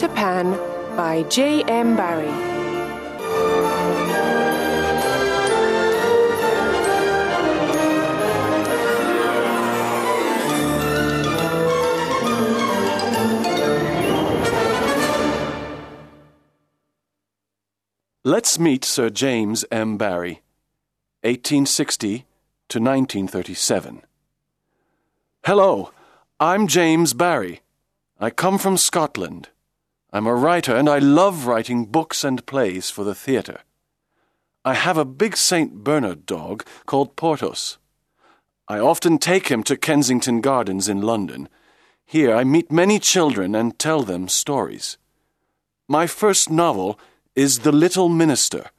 Peter Pan by J. M. Barrie. Let's meet Sir James M. Barrie, 1860 to 1937. Hello, I'm James Barrie. I come from Scotland. I'm a writer and I love writing books and plays for the theatre. I have a big St. Bernard dog called Porthos. I often take him to Kensington Gardens in London. Here I meet many children and tell them stories. My first novel is The Little Minister,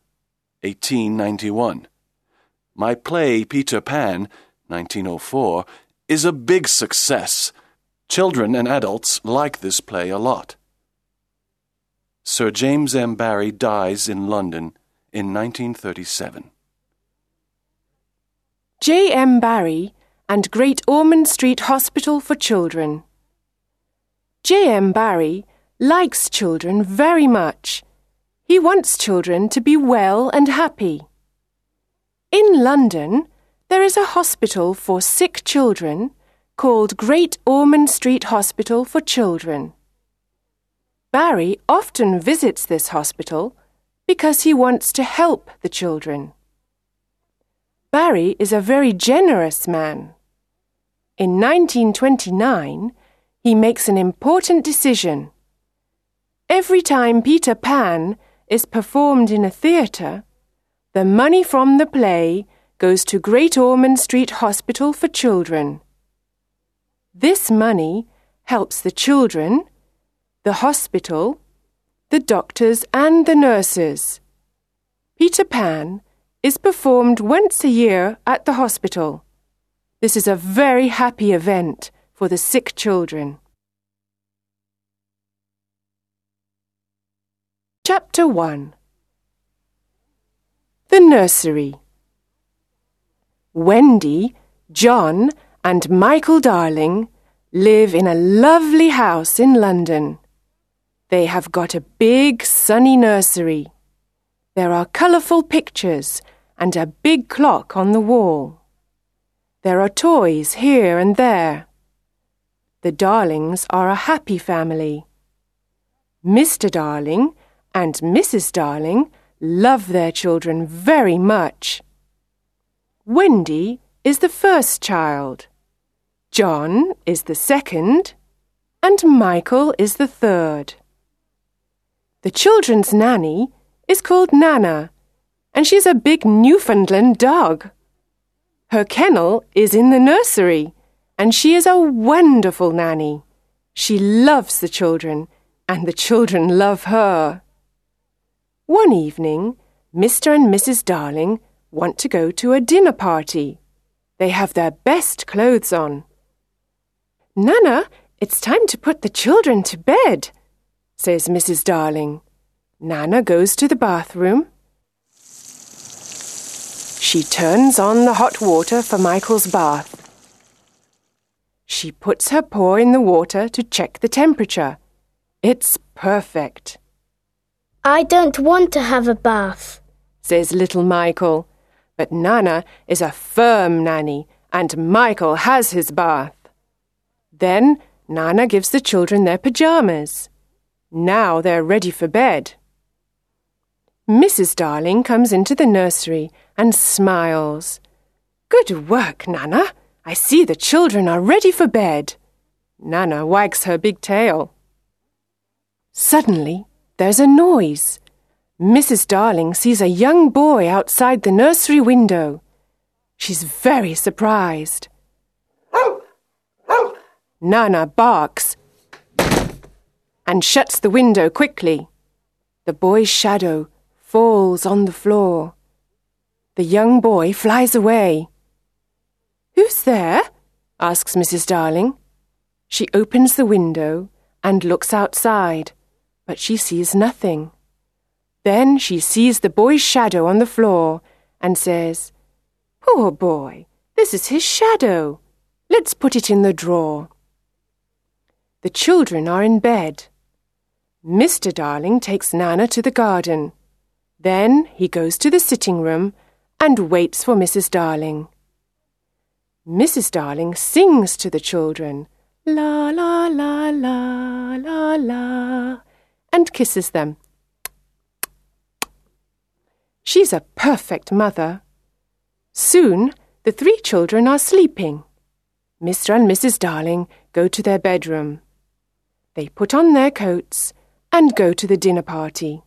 1891. My play Peter Pan, 1904, is a big success. Children and adults like this play a lot. Sir James M. Barrie dies in London in 1937. J. M. Barrie and Great Ormond Street Hospital for Children. J. M. Barrie likes children very much. He wants children to be well and happy. In London, there is a hospital for sick children called Great Ormond Street Hospital for Children. Barrie often visits this hospital because he wants to help the children. Barrie is a very generous man. In 1929, he makes an important decision. Every time Peter Pan is performed in a theatre, the money from the play goes to Great Ormond Street Hospital for Children. This money helps the children the hospital, the doctors and the nurses. Peter Pan is performed once a year at the hospital. This is a very happy event for the sick children. Chapter 1 The Nursery Wendy, John, and Michael Darling live in a lovely house in London. They have got a big sunny nursery. There are colourful pictures and a big clock on the wall. There are toys here and there. The Darlings are a happy family. Mr. Darling and Mrs. Darling love their children very much. Wendy is the first child. John is the second, and Michael is the third. The children's nanny is called Nana, and she's a big Newfoundland dog. Her kennel is in the nursery, and she is a wonderful nanny. She loves the children, and the children love her. One evening, Mr. and Mrs. Darling want to go to a dinner party. They have their best clothes on. Nana, it's time to put the children to bed says Mrs. Darling. Nana goes to the bathroom. She turns on the hot water for Michael's bath. She puts her paw in the water to check the temperature. It's perfect. I don't want to have a bath, says little Michael. But Nana is a firm nanny, and Michael has his bath. Then Nana gives the children their pyjamas. Now they're ready for bed. Mrs. Darling comes into the nursery and smiles. Good work, Nana. I see the children are ready for bed. Nana wags her big tail. Suddenly, there's a noise. Mrs. Darling sees a young boy outside the nursery window. She's very surprised. Nana barks and shuts the window quickly. The boy's shadow falls on the floor. The young boy flies away. Who's there? asks Mrs. Darling. She opens the window and looks outside, but she sees nothing. Then she sees the boy's shadow on the floor and says, Poor boy, this is his shadow. Let's put it in the drawer. The children are in bed. Mr. Darling takes Nana to the garden. Then he goes to the sitting room and waits for Mrs. Darling. Mrs. Darling sings to the children, la la la la la la, and kisses them. She's a perfect mother. Soon the three children are sleeping. Mr. and Mrs. Darling go to their bedroom. They put on their coats and go to the dinner party.